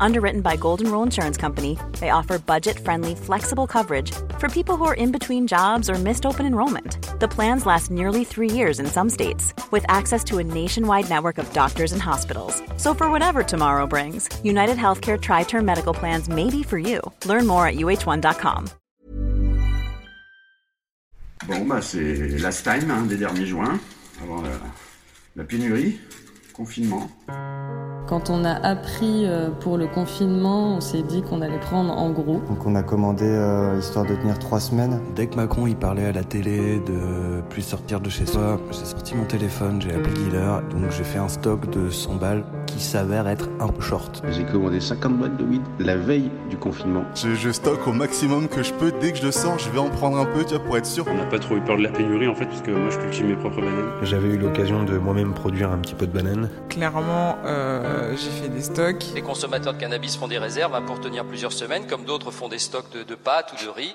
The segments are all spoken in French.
Underwritten by Golden Rule Insurance Company, they offer budget friendly, flexible coverage for people who are in between jobs or missed open enrollment. The plans last nearly three years in some states, with access to a nationwide network of doctors and hospitals. So, for whatever tomorrow brings, United Healthcare Tri Term Medical Plans may be for you. Learn more at uh1.com. Bon, bah, c'est last time hein, des derniers juin, avant la, la pénurie, confinement. Quand on a appris euh, pour le confinement, on s'est dit qu'on allait prendre en gros. Donc on a commandé euh, histoire de tenir trois semaines. Dès que Macron il parlait à la télé de plus sortir de chez soi, j'ai sorti mon téléphone, j'ai appelé le dealer, donc j'ai fait un stock de 100 balles qui s'avère être un peu short. J'ai commandé 50 boîtes de weed la veille du confinement. Je, je stocke au maximum que je peux. Dès que je le sors, je vais en prendre un peu, tu vois, pour être sûr. On n'a pas trop eu peur de la pénurie en fait, puisque moi je cultive mes propres bananes. J'avais eu l'occasion de moi-même produire un petit peu de bananes. Clairement, euh, j'ai fait des stocks. Les consommateurs de cannabis font des réserves hein, pour tenir plusieurs semaines, comme d'autres font des stocks de, de pâtes ou de riz.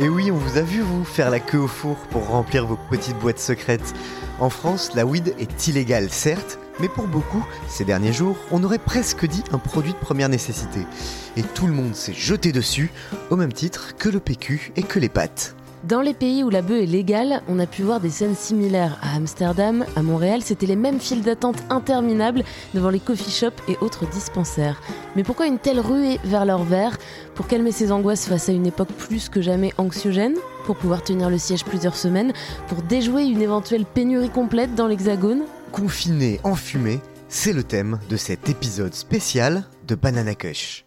Et oui, on vous a vu, vous, faire la queue au four pour remplir vos petites boîtes secrètes. En France, la weed est illégale, certes, mais pour beaucoup, ces derniers jours, on aurait presque dit un produit de première nécessité. Et tout le monde s'est jeté dessus, au même titre que le PQ et que les pâtes. Dans les pays où la bœuf est légale, on a pu voir des scènes similaires. À Amsterdam, à Montréal, c'était les mêmes files d'attente interminables devant les coffee shops et autres dispensaires. Mais pourquoi une telle ruée vers leur verre Pour calmer ses angoisses face à une époque plus que jamais anxiogène Pour pouvoir tenir le siège plusieurs semaines Pour déjouer une éventuelle pénurie complète dans l'Hexagone Confiné, enfumé, c'est le thème de cet épisode spécial de Banana Kush.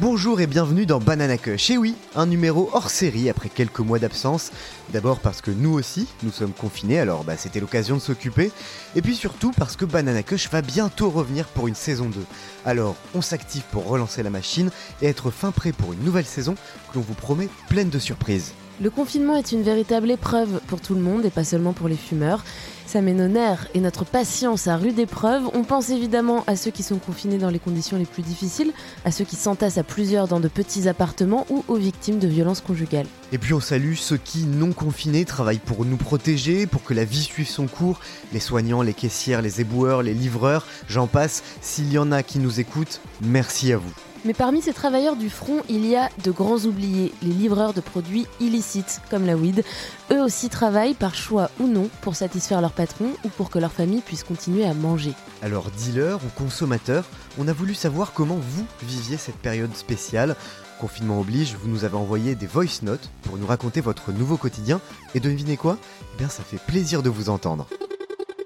Bonjour et bienvenue dans Banana Kush. Et oui, un numéro hors série après quelques mois d'absence. D'abord parce que nous aussi, nous sommes confinés, alors bah, c'était l'occasion de s'occuper. Et puis surtout parce que Banana Kush va bientôt revenir pour une saison 2. Alors, on s'active pour relancer la machine et être fin prêt pour une nouvelle saison que l'on vous promet pleine de surprises. Le confinement est une véritable épreuve pour tout le monde et pas seulement pour les fumeurs. Ça met nos nerfs et notre patience à rude épreuve. On pense évidemment à ceux qui sont confinés dans les conditions les plus difficiles, à ceux qui s'entassent à plusieurs dans de petits appartements ou aux victimes de violences conjugales. Et puis on salue ceux qui, non confinés, travaillent pour nous protéger, pour que la vie suive son cours. Les soignants, les caissières, les éboueurs, les livreurs, j'en passe. S'il y en a qui nous écoutent, merci à vous. Mais parmi ces travailleurs du front, il y a de grands oubliés, les livreurs de produits illicites, comme la weed. Eux aussi travaillent par choix ou non pour satisfaire leur patron ou pour que leur famille puisse continuer à manger. Alors dealers ou consommateurs, on a voulu savoir comment vous viviez cette période spéciale. Confinement oblige, vous nous avez envoyé des voice notes pour nous raconter votre nouveau quotidien. Et devinez quoi? Eh bien ça fait plaisir de vous entendre.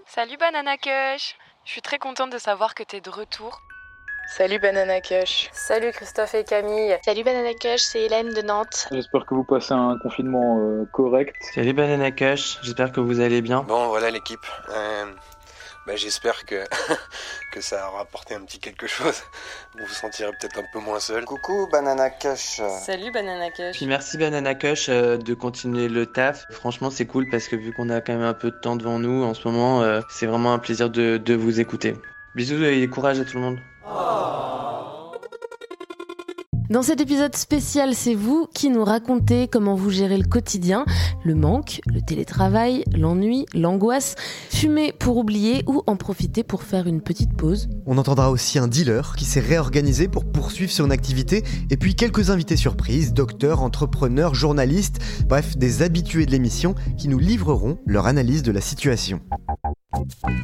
Salut Banana Kush Je suis très contente de savoir que t'es de retour. Salut Banana Kush. Salut Christophe et Camille. Salut Banana Kush, c'est Hélène de Nantes. J'espère que vous passez un confinement euh, correct. Salut Banana Kush, j'espère que vous allez bien. Bon voilà l'équipe. Euh, bah, j'espère que, que ça aura apporté un petit quelque chose. Vous vous sentirez peut-être un peu moins seul. Coucou Banana Kush. Salut Banana Kush. Puis merci Banana Kush euh, de continuer le taf. Franchement c'est cool parce que vu qu'on a quand même un peu de temps devant nous en ce moment, euh, c'est vraiment un plaisir de, de vous écouter. Bisous et courage à tout le monde. Aww. Dans cet épisode spécial, c'est vous qui nous racontez comment vous gérez le quotidien, le manque, le télétravail, l'ennui, l'angoisse, fumer pour oublier ou en profiter pour faire une petite pause. On entendra aussi un dealer qui s'est réorganisé pour poursuivre son activité et puis quelques invités surprises, docteurs, entrepreneurs, journalistes, bref, des habitués de l'émission qui nous livreront leur analyse de la situation.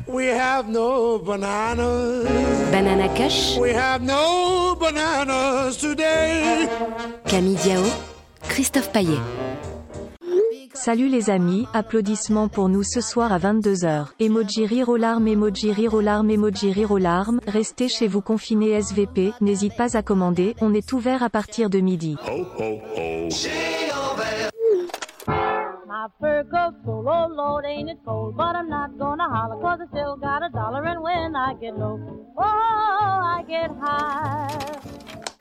We have no bananas. Banana Kush. We have no bananas today. Camille Diao, Christophe Paillet. Salut les amis, applaudissements pour nous ce soir à 22h. Emoji rire aux larmes, emoji rire aux larmes, emoji rire aux larmes. Restez chez vous confinés SVP, n'hésite pas à commander, on est ouvert à partir de midi. Ho, ho, ho. my fur coat full. Oh Lord, ain't it cold? But I'm not gonna holler, cause I still got a dollar. And when I get low, oh, I get high.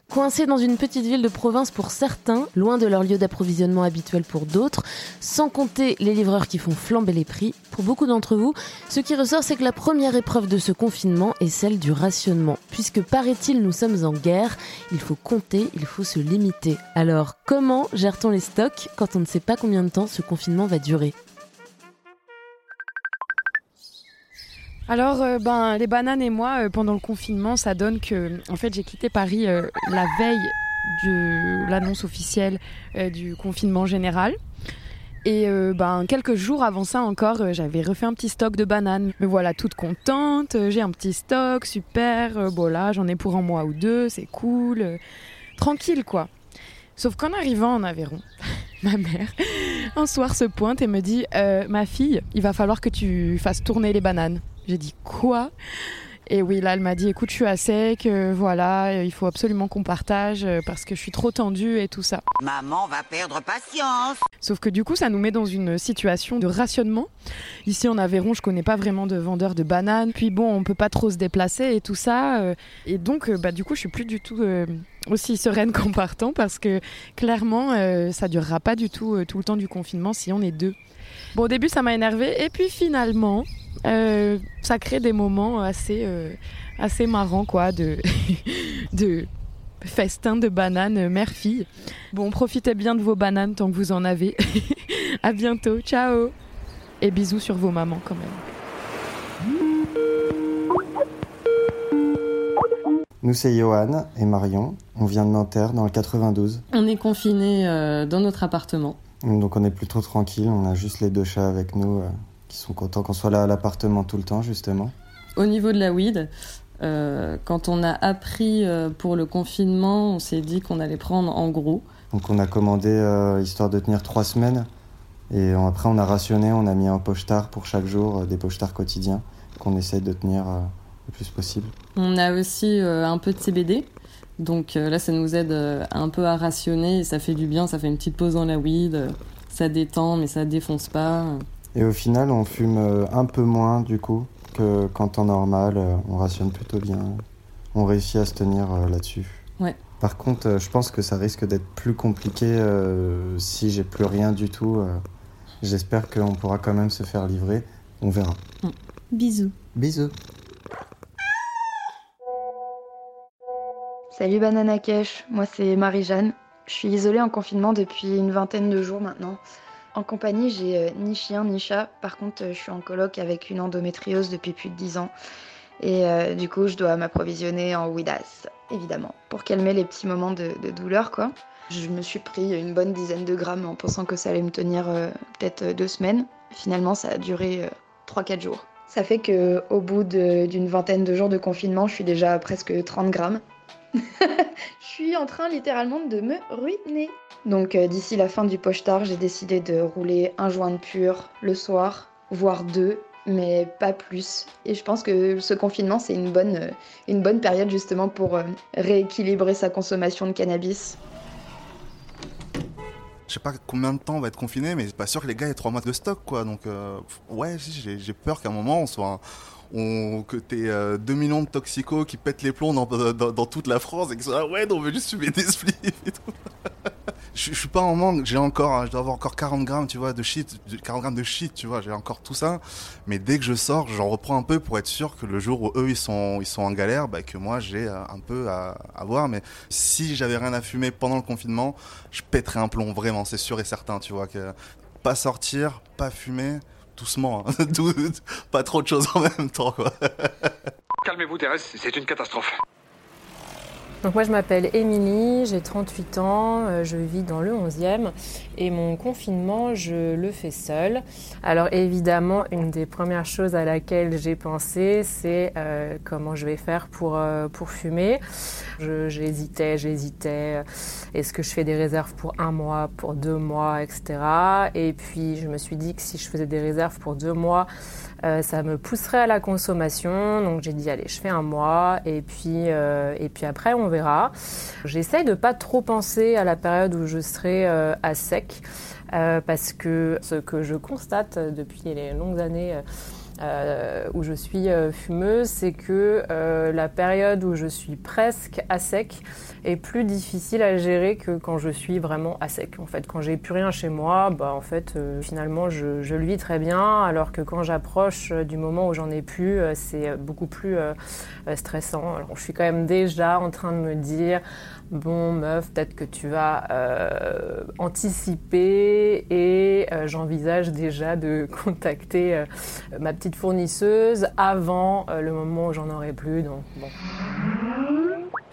Coincés dans une petite ville de province pour certains, loin de leur lieu d'approvisionnement habituel pour d'autres, sans compter les livreurs qui font flamber les prix, pour beaucoup d'entre vous, ce qui ressort c'est que la première épreuve de ce confinement est celle du rationnement. Puisque paraît-il nous sommes en guerre, il faut compter, il faut se limiter. Alors comment gère-t-on les stocks quand on ne sait pas combien de temps ce confinement va durer? Alors, euh, ben, les bananes et moi, euh, pendant le confinement, ça donne que, en fait, j'ai quitté Paris euh, la veille de l'annonce officielle du confinement général. Et ben, quelques jours avant ça encore, j'avais refait un petit stock de bananes. Mais voilà, toute contente, j'ai un petit stock, super. bon là, j'en ai pour un mois ou deux, c'est cool. tranquille, quoi. Sauf qu'en arrivant en Aveyron, ma mère, un soir se pointe et me dit Ma fille, il va falloir que tu fasses tourner les bananes. J'ai dit quoi? Et oui, là, elle m'a dit, écoute, je suis à sec, euh, voilà, euh, il faut absolument qu'on partage euh, parce que je suis trop tendue et tout ça. Maman va perdre patience. Sauf que du coup, ça nous met dans une situation de rationnement. Ici, en Aveyron, je connais pas vraiment de vendeurs de bananes. Puis bon, on peut pas trop se déplacer et tout ça. et donc, bah, du coup, je suis plus du tout aussi sereine qu'en partant parce que clairement, ça durera pas du tout tout le temps du confinement si on est deux. Bon, au début, ça m'a énervé. Et puis finalement, euh, ça crée des moments assez, euh, assez marrants, quoi, de, de festin de bananes mère-fille. Bon, profitez bien de vos bananes tant que vous en avez. à bientôt, ciao Et bisous sur vos mamans quand même. Nous, c'est Johan et Marion. On vient de Nanterre, dans le 92. On est confinés euh, dans notre appartement. Donc on est plutôt tranquille, on a juste les deux chats avec nous qui sont contents qu'on soit là à l'appartement tout le temps, justement. Au niveau de la weed, euh, quand on a appris euh, pour le confinement, on s'est dit qu'on allait prendre en gros. Donc on a commandé euh, histoire de tenir trois semaines. Et après on a rationné, on a mis un pochetard pour chaque jour, des pochetars quotidiens qu'on essaye de tenir le plus possible. On a aussi un peu de CBD. Donc là ça nous aide un peu à rationner et ça fait du bien, ça fait une petite pause dans la weed. Ça détend mais ça défonce pas. Et au final, on fume euh, un peu moins du coup que qu'en temps normal. Euh, on rationne plutôt bien. On réussit à se tenir euh, là-dessus. Ouais. Par contre, je pense que ça risque d'être plus compliqué si j'ai plus rien du tout. J'espère qu'on pourra quand même se faire livrer. On verra. Mm. Bisous. Bisous. Salut Banana Cash, moi c'est Marie-Jeanne. Je suis isolée en confinement depuis une vingtaine de jours maintenant. En compagnie, j'ai euh, ni chien ni chat. Par contre, euh, je suis en coloc avec une endométriose depuis plus de 10 ans. Et euh, du coup, je dois m'approvisionner en Widas, évidemment, pour calmer les petits moments de, douleur, quoi. Je me suis pris une bonne dizaine de grammes en pensant que ça allait me tenir peut-être deux semaines. Finalement, ça a duré 3-4 jours. Ça fait que au bout d'une vingtaine de jours de confinement, je suis déjà à presque 30 grammes. je suis en train littéralement de me ruiner. Donc euh, d'ici la fin du pochetard, j'ai décidé de rouler un joint de pur le soir, voire deux, mais pas plus. Et je pense que ce confinement, c'est une bonne, euh, une bonne période justement pour euh, rééquilibrer sa consommation de cannabis. Je sais pas combien de temps on va être confiné, mais c'est pas sûr que les gars aient trois mois de stock, quoi. Donc, ouais, j'ai peur qu'à un moment on soit on, que t'aies euh, 2 millions de toxicos qui pètent les plombs dans, toute la France et que ça, ouais, on veut juste fumer des spliffs et tout. je, suis pas en manque, j'ai encore, je dois avoir encore 40 grammes, tu vois, de shit, 40 grammes de shit, tu vois, j'ai encore tout ça. Mais dès que je sors, j'en reprends un peu pour être sûr que le jour où eux ils sont, ils sont en galère, bah, que moi j'ai euh, un peu à, à voir. Mais si j'avais rien à fumer pendant le confinement, je pèterais un plomb, vraiment, c'est sûr et certain, tu vois, que pas sortir, pas fumer doucement, hein. pas trop de choses en même temps. Calmez-vous Thérèse, c'est une catastrophe. Donc moi je m'appelle Émilie, j'ai 38 ans, euh, je vis dans le 11e et mon confinement je le fais seule. Alors évidemment une des premières choses à laquelle j'ai pensé c'est euh, comment je vais faire pour, euh, pour fumer. J'hésitais, j'hésitais, est-ce que je fais des réserves pour un mois, pour deux mois, etc. Et puis je me suis dit que si je faisais des réserves pour deux mois, euh, ça me pousserait à la consommation. Donc j'ai dit allez, je fais un mois et puis euh, et puis après on verra. J'essaye de pas trop penser à la période où je serai euh, à sec. parce que ce que je constate depuis les longues années euh, où je suis euh, fumeuse, c'est que euh, la période où je suis presque à sec est plus difficile à gérer que quand je suis vraiment à sec. En fait, quand j'ai plus rien chez moi, bah en fait, finalement, je, je, le vis très bien, alors que quand j'approche du moment où j'en ai plus, c'est beaucoup plus stressant. Alors, je suis quand même déjà en train de me dire bon meuf, peut-être que tu vas euh, anticiper et euh, j'envisage déjà de contacter euh, ma petite fournisseuse avant le moment où j'en aurai plus. Donc bon.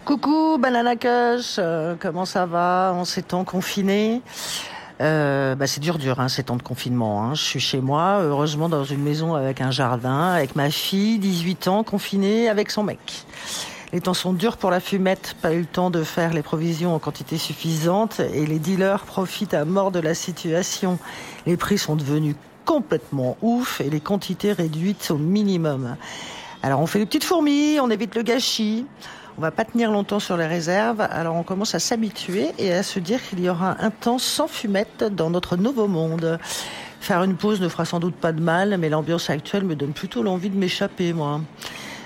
Coucou Banana Kush, comment ça va? En ces temps confinés? Bah c'est dur dur hein, ces temps de confinement. Hein. Je suis chez moi, heureusement dans une maison avec un jardin, avec ma fille, 18 ans, confinée avec son mec. Les temps sont durs pour la fumette, pas eu le temps de faire les provisions en quantité suffisante et les dealers profitent à mort de la situation. Les prix sont devenus complètement ouf et les quantités réduites au minimum. Alors on fait les petites fourmis, on évite le gâchis. On va pas tenir longtemps sur les réserves, alors on commence à s'habituer et à se dire qu'il y aura un temps sans fumette dans notre nouveau monde. Faire une pause ne fera sans doute pas de mal, mais l'ambiance actuelle me donne plutôt l'envie de m'échapper, moi.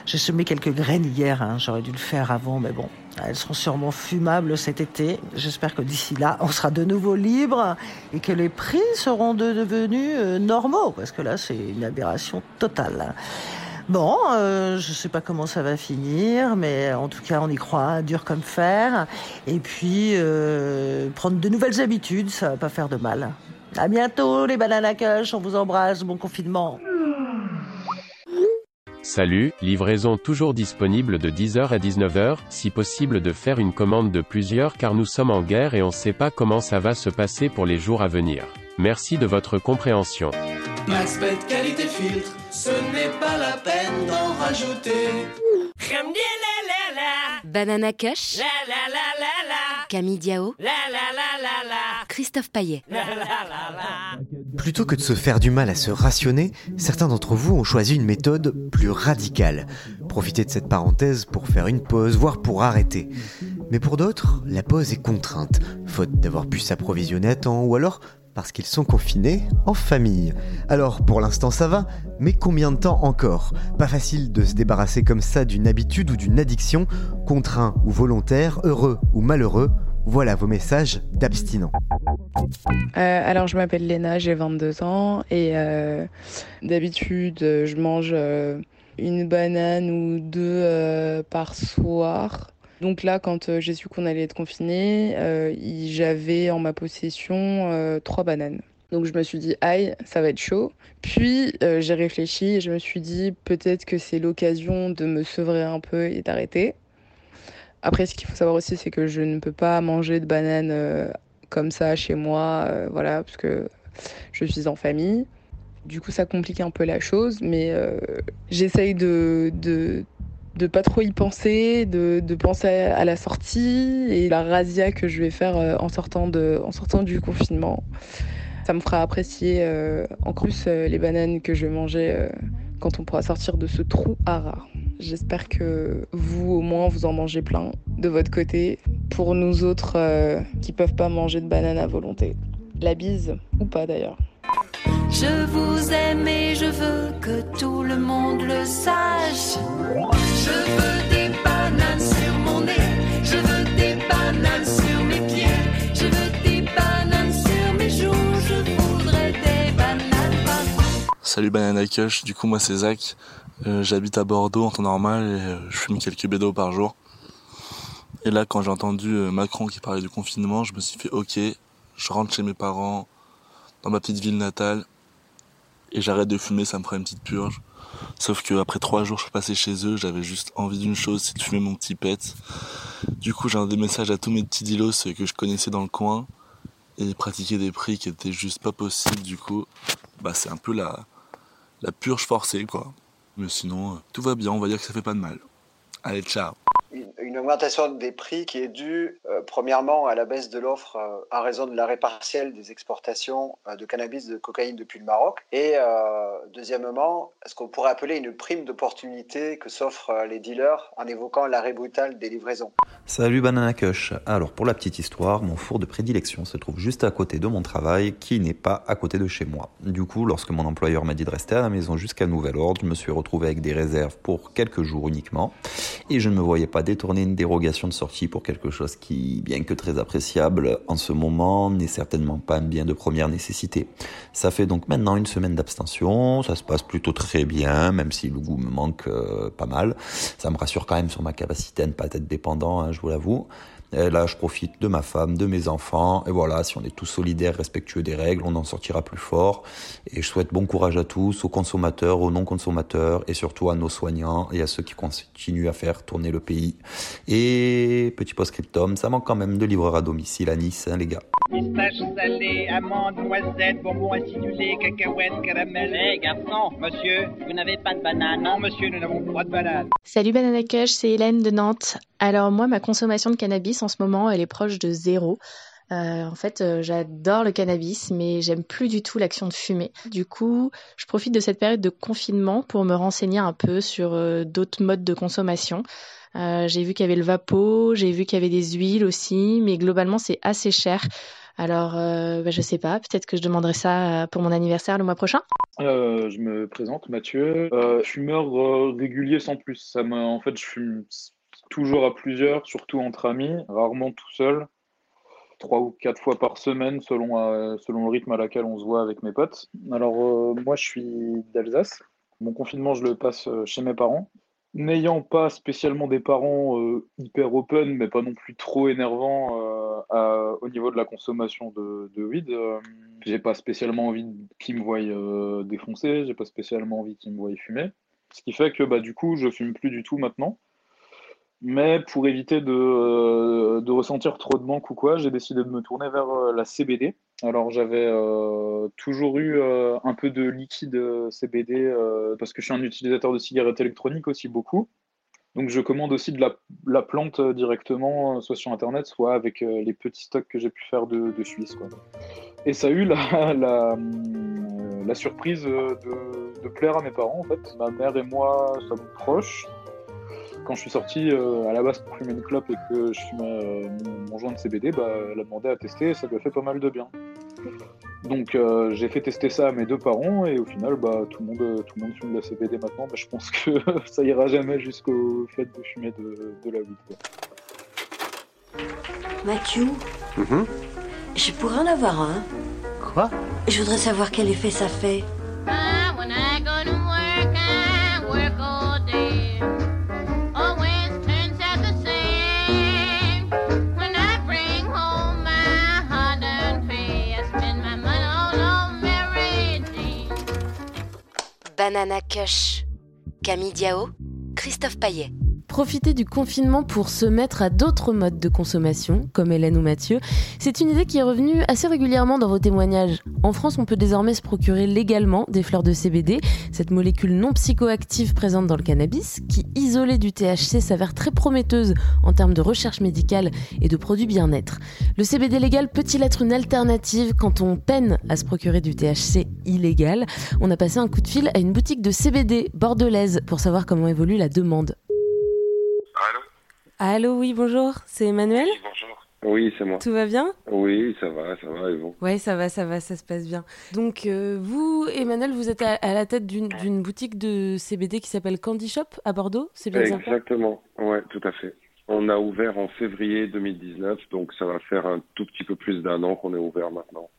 J'ai semé quelques graines hier, hein. j'aurais dû le faire avant, mais bon, elles seront sûrement fumables cet été. J'espère que d'ici là, on sera de nouveau libre et que les prix seront devenus euh, normaux, parce que là, c'est une aberration totale. Bon, euh, je sais pas comment ça va finir, mais en tout cas, on y croit, dur comme fer. Et puis, euh, prendre de nouvelles habitudes, ça va pas faire de mal. À bientôt, les bananes à on vous embrasse, bon confinement. Salut, livraison toujours disponible de 10h à 19h, si possible de faire une commande de plusieurs car nous sommes en guerre et on sait pas comment ça va se passer pour les jours à venir. Merci de votre compréhension. Maxbet qualité filtre, ce n'est pas la peine d'en rajouter. Banana Kush, Camille Diao, Christophe Paillet. Plutôt que de se faire du mal à se rationner, certains d'entre vous ont choisi une méthode plus radicale. Profitez de cette parenthèse pour faire une pause, voire pour arrêter. Mais pour d'autres, la pause est contrainte, faute d'avoir pu s'approvisionner à temps, ou alors parce qu'ils sont confinés en famille. Alors pour l'instant ça va, mais combien de temps encore? Pas facile de se débarrasser comme ça d'une habitude ou d'une addiction, contraint ou volontaire, heureux ou malheureux, voilà vos messages d'abstinents. Euh, alors je m'appelle Léna, j'ai 22 ans et euh, d'habitude je mange euh, une banane ou deux par soir. Donc là, quand j'ai su qu'on allait être confiné, j'avais en ma possession trois bananes. Donc je me suis dit, aïe, ça va être chaud. Puis j'ai réfléchi et je me suis dit, peut-être que c'est l'occasion de me sevrer un peu et d'arrêter. Après, ce qu'il faut savoir aussi, c'est que je ne peux pas manger de bananes euh, comme ça chez moi, euh, voilà, parce que je suis en famille. Du coup, ça complique un peu la chose, mais euh, j'essaye de, de, pas trop y penser, de, de, penser à la sortie et la razzia que je vais faire en sortant, de, en sortant du confinement. Ça me fera apprécier encore plus les bananes que je vais manger quand on pourra sortir de ce trou à rare. J'espère que vous, au moins, vous en mangez plein de votre côté. Pour nous autres euh, qui peuvent pas manger de banane à volonté. La bise, ou pas d'ailleurs. Je vous aime et je veux que tout le monde le sache. Je veux des bananes sur mon nez. Je veux des bananes sur mes pieds. Je veux des bananes sur mes joues. Je voudrais des bananes partout. Salut Banana Kush, du coup moi c'est Zach. Euh, j'habite à Bordeaux en temps normal et euh, je fume quelques bédos par jour. Et là, quand j'ai entendu euh, Macron qui parlait du confinement, je me suis fait OK, je rentre chez mes parents, dans ma petite ville natale, et j'arrête de fumer, ça me fera une petite purge. Sauf que après trois jours, je suis passé chez eux, j'avais juste envie d'une chose, c'est de fumer mon petit pet. Du coup, j'ai un des messages à tous mes petits dilos que je connaissais dans le coin, et pratiquer des prix qui étaient juste pas possibles. Du coup, bah c'est un peu la la purge forcée, quoi. Mais sinon, euh, tout va bien, on va dire que ça fait pas de mal. Allez, ciao augmentation des prix qui est due euh, premièrement à la baisse de l'offre euh, à raison de l'arrêt partiel des exportations euh, de cannabis de cocaïne depuis le Maroc et deuxièmement ce qu'on pourrait appeler une prime d'opportunité que s'offrent les dealers en évoquant l'arrêt brutal des livraisons. Salut Banana Kush. Alors pour la petite histoire, mon four de prédilection se trouve juste à côté de mon travail qui n'est pas à côté de chez moi. Du coup, lorsque mon employeur m'a dit de rester à la maison jusqu'à nouvel ordre, je me suis retrouvé avec des réserves pour quelques jours uniquement et je ne me voyais pas détourner dérogation de sortie pour quelque chose qui, bien que très appréciable en ce moment, n'est certainement pas un bien de première nécessité. Ça fait donc maintenant une semaine d'abstention, ça se passe plutôt très bien, même si le goût me manque euh, pas mal. Ça me rassure quand même sur ma capacité à ne pas être dépendant, hein, je vous l'avoue. Et là, je profite de ma femme, de mes enfants. Et voilà, si on est tous solidaires, respectueux des règles, on en sortira plus fort. Et je souhaite bon courage à tous, aux consommateurs, aux non-consommateurs, et surtout à nos soignants et à ceux qui continuent à faire tourner le pays. Et petit post-scriptum, ça manque quand même de livreurs à domicile à Nice, hein, les gars. Pistache salée, amandes, noisettes, bonbons acidulés, cacahuètes, caramel. Hé, garçon, monsieur, vous n'avez pas de banane Non, monsieur, nous n'avons pas de banane. Salut Banana Cush, c'est Hélène de Nantes. Alors moi, ma consommation de cannabis en ce moment, elle est proche de zéro. Euh, en fait, euh, j'adore le cannabis, mais j'aime plus du tout l'action de fumer. Du coup, je profite de cette période de confinement pour me renseigner un peu sur euh, d'autres modes de consommation. j'ai vu qu'il y avait le vapeau, j'ai vu qu'il y avait des huiles aussi, mais globalement, c'est assez cher. Alors, bah, je sais pas, peut-être que je demanderai ça pour mon anniversaire le mois prochain. je me présente, Mathieu. fumeur régulier sans plus. En fait, je fume toujours à plusieurs, surtout entre amis, rarement tout seul, trois ou quatre fois par semaine selon, euh, selon le rythme à laquelle on se voit avec mes potes. Alors euh, moi je suis d'Alsace, mon confinement je le passe euh, chez mes parents. N'ayant pas spécialement des parents hyper open, mais pas non plus trop énervants au niveau de la consommation de, de weed, j'ai pas spécialement envie qu'ils me voient défoncer, j'ai pas spécialement envie qu'ils me voient fumer. Ce qui fait que bah, du coup je fume plus du tout maintenant. Mais pour éviter de, euh, de, ressentir trop de manque ou quoi, j'ai décidé de me tourner vers euh, la CBD. Alors j'avais euh, toujours eu un peu de liquide CBD parce que je suis un utilisateur de cigarettes électroniques aussi beaucoup. Donc je commande aussi de la, la plante directement, soit sur Internet, soit avec les petits stocks que j'ai pu faire de, Suisse. Quoi. Et ça a eu la surprise de, de, plaire à mes parents en fait. Ma mère et moi sommes proches quand je suis sorti euh, à la base pour fumer une clope et que je fumais euh, mon, joint de CBD, bah, elle a demandé à tester et ça lui a fait pas mal de bien. Donc euh, j'ai fait tester ça à mes deux parents et au final bah, tout, le monde, tout le monde fume de la CBD maintenant. mais je pense que ça ira jamais jusqu'au fait de fumer de, la weed. Mathieu mm-hmm. Je pourrais en avoir un. Quoi? Je voudrais savoir quel effet ça fait. Banana Kush. Camille Diao, Christophe Paillet. Profiter du confinement pour se mettre à d'autres modes de consommation, comme Hélène ou Mathieu, c'est une idée qui est revenue assez régulièrement dans vos témoignages. En France, on peut désormais se procurer légalement des fleurs de CBD, cette molécule non psychoactive présente dans le cannabis, qui, isolée du THC, s'avère très prometteuse en termes de recherche médicale et de produits bien-être. Le CBD légal peut-il être une alternative quand on peine à se procurer du THC illégal? On a passé un coup de fil à une boutique de CBD bordelaise pour savoir comment évolue la demande. Allô, oui, bonjour, c'est Emmanuel Oui, bonjour. Oui, c'est moi. Tout va bien Oui, ça va, ça va, et vous Oui, ça va, ça va, ça se passe bien. Donc, euh, vous, Emmanuel, vous êtes à, la tête d'une boutique de CBD qui s'appelle Candy Shop à Bordeaux, c'est bien ça Exactement, ouais, tout à fait. On a ouvert en février 2019, donc ça va faire un tout petit peu plus d'un an qu'on est ouvert maintenant.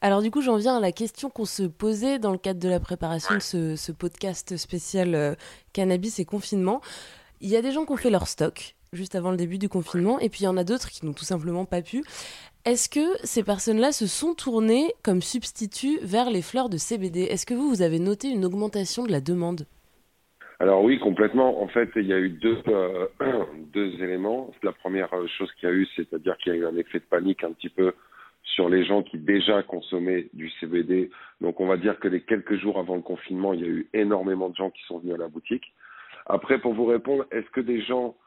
Alors du coup, j'en viens à la question qu'on se posait dans le cadre de la préparation de ce, podcast spécial euh, cannabis et confinement. Il y a des gens qui ont fait leur stock, juste avant le début du confinement, et puis il y en a d'autres qui n'ont tout simplement pas pu. Est-ce que ces personnes-là se sont tournées comme substitut vers les fleurs de CBD Est-ce que vous, vous avez noté une augmentation de la demande? Alors oui, complètement. En fait, il y a eu deux, euh, deux éléments. La première chose qu'il y a eu, c'est-à-dire qu'il y a eu un effet de panique un petit peu sur les gens qui déjà consommaient du CBD. Donc on va dire que les quelques jours avant le confinement, il y a eu énormément de gens qui sont venus à la boutique. Après, pour vous répondre, est-ce que des gens euh,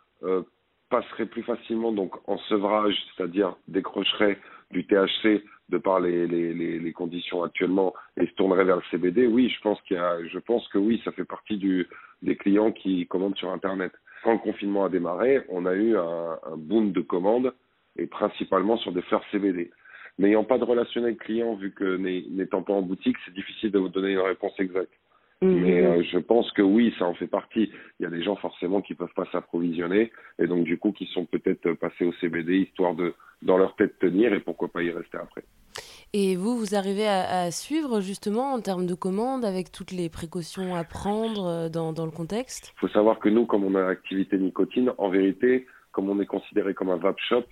passerait plus facilement donc en sevrage, c'est-à-dire décrocherait du THC de par les, les, les, les, conditions actuellement et se tournerait vers le CBD, oui, je pense qu'il y a, je pense que oui, ça fait partie du, des clients qui commandent sur Internet. Quand le confinement a démarré, on a eu un, un boom de commandes et principalement sur des fleurs CBD. N'ayant pas de relationnel client, vu que n'étant pas en boutique, c'est difficile de vous donner une réponse exacte. Mmh. Mais euh, je pense que oui, ça en fait partie. Il y a des gens forcément qui peuvent pas s'approvisionner et donc du coup qui sont peut-être passés au CBD histoire de dans leur tête tenir et pourquoi pas y rester après. Et vous, vous arrivez à, à suivre justement en termes de commandes avec toutes les précautions à prendre euh, dans, dans le contexte? Il faut savoir que nous, comme on a l'activité nicotine, en vérité, comme on est considéré comme un vape shop,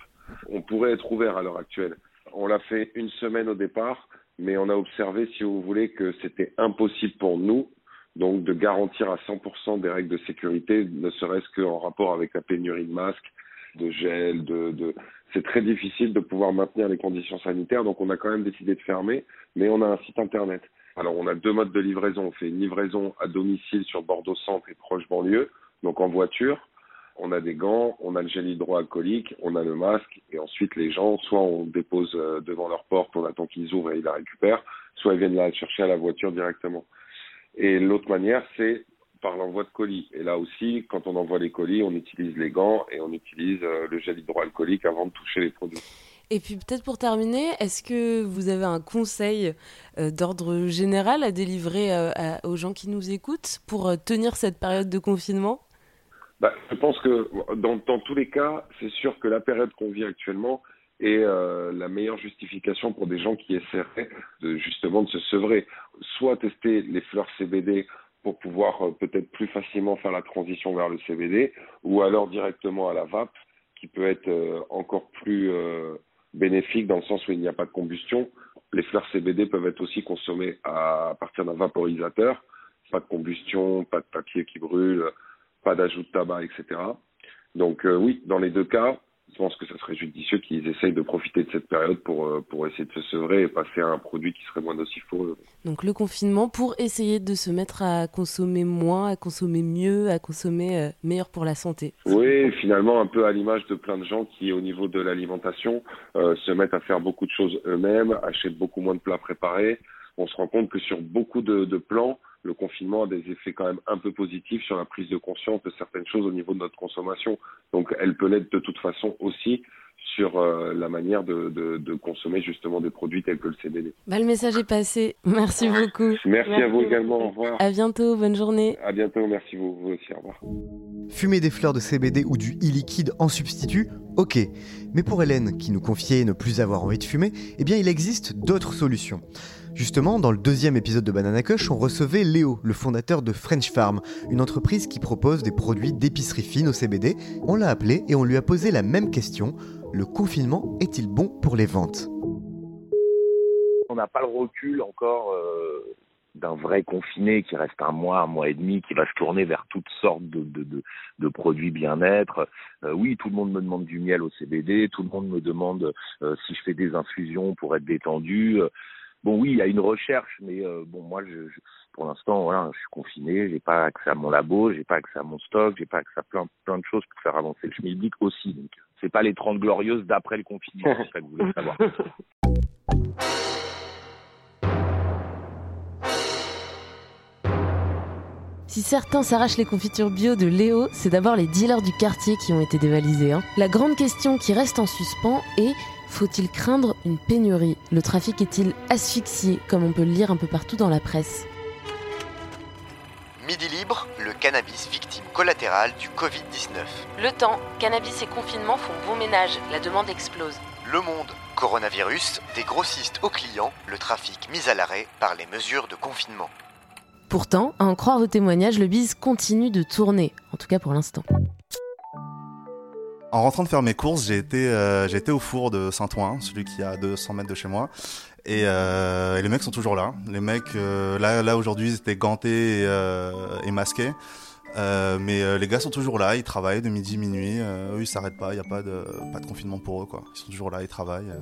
on pourrait être ouvert à l'heure actuelle. On l'a fait une semaine au départ, mais on a observé, si vous voulez, que c'était impossible pour nous donc de garantir à 100% des règles de sécurité, ne serait-ce qu'en rapport avec la pénurie de masques, de gel, de, de... c'est très difficile de pouvoir maintenir les conditions sanitaires, donc on a quand même décidé de fermer, mais on a un site internet. Alors on a deux modes de livraison, on fait une livraison à domicile sur Bordeaux Centre et proche banlieue, donc en voiture, on a des gants, on a le gel hydroalcoolique, on a le masque, et ensuite les gens, soit on dépose euh, devant leur porte, on attend qu'ils ouvrent et ils la récupèrent, soit ils viennent la chercher à la voiture directement. Et l'autre manière, c'est par l'envoi de colis. Et là aussi, quand on envoie les colis, on utilise les gants et on utilise euh, le gel hydroalcoolique avant de toucher les produits. Et puis peut-être pour terminer, est-ce que vous avez un conseil euh, d'ordre général à délivrer euh, aux gens qui nous écoutent pour tenir cette période de confinement? Bah, Je pense que dans, dans tous les cas, c'est sûr que la période qu'on vit actuellement, est euh, la meilleure justification pour des gens qui essaieraient justement de se sevrer. Soit tester les fleurs CBD pour pouvoir euh, peut-être plus facilement faire la transition vers le CBD, ou alors directement à la vape, qui peut être euh, encore plus bénéfique dans le sens où il n'y a pas de combustion. Les fleurs CBD peuvent être aussi consommées à, partir d'un vaporisateur, pas de combustion, pas de papier qui brûle, pas d'ajout de tabac, etc. Donc oui, dans les deux cas, je pense que ce serait judicieux qu'ils essayent de profiter de cette période pour, euh, pour essayer de se sevrer et passer à un produit qui serait moins nocif pour eux. Donc le confinement pour essayer de se mettre à consommer moins, à consommer mieux, à consommer euh, meilleur pour la santé. Oui, finalement un peu à l'image de plein de gens qui au niveau de l'alimentation euh, se mettent à faire beaucoup de choses eux-mêmes, achètent beaucoup moins de plats préparés. On se rend compte que sur beaucoup de, de plans, le confinement a des effets quand même un peu positifs sur la prise de conscience de certaines choses au niveau de notre consommation. Donc elle peut l'être de toute façon aussi sur euh, la manière de, de, de, consommer justement des produits tels que le CBD. Bah, le message est passé. Merci beaucoup. Merci, merci à vous également. Au revoir. À bientôt. Bonne journée. À bientôt. Merci vous, vous aussi. Au revoir. Fumer des fleurs de CBD ou du e-liquide en substitut, ok. Mais pour Hélène, qui nous confiait ne plus avoir envie de fumer, eh bien il existe d'autres solutions. Justement, dans le deuxième épisode de Banana Cush, on recevait Léo, le fondateur de French Farm, une entreprise qui propose des produits d'épicerie fine au CBD. On l'a appelé et on lui a posé la même question. Le confinement est-il bon pour les ventes? On n'a pas le recul encore euh, d'un vrai confiné qui reste un mois, un mois et demi, qui va se tourner vers toutes sortes de, produits bien-être. Euh, oui, tout le monde me demande du miel au CBD, tout le monde me demande euh, si je fais des infusions pour être détendu. Bon, oui, il y a une recherche, mais euh, bon, moi, je, pour l'instant, voilà, je suis confiné, j'ai pas accès à mon labo, j'ai pas accès à mon stock, j'ai pas accès à plein, plein de choses pour faire avancer le schmilblick aussi. Donc, c'est pas les 30 glorieuses d'après le confinement, c'est ça que vous voulez savoir. Si certains s'arrachent les confitures bio de Léo, c'est d'abord les dealers du quartier qui ont été dévalisés. Hein. La grande question qui reste en suspens est faut-il craindre une pénurie? Le trafic est-il asphyxié, comme on peut le lire un peu partout dans la presse? Midi libre, le cannabis victime collatérale du Covid-19. Le temps, cannabis et confinement font bon ménage, la demande explose. Le monde, coronavirus, des grossistes aux clients, le trafic mis à l'arrêt par les mesures de confinement. Pourtant, à en croire vos témoignages, le bise continue de tourner, en tout cas pour l'instant. En rentrant de faire mes courses, j'ai été, euh, été au four de Saint-Ouen, celui qui est à 200 mètres de chez moi. Et, euh, et les mecs sont toujours là. Les mecs, euh, là, là aujourd'hui, ils étaient gantés et, masqués. Mais les gars sont toujours là, ils travaillent de midi minuit. eux, ils s'arrêtent pas. Il y a pas de, pas de confinement pour eux, quoi. Ils sont toujours là, ils travaillent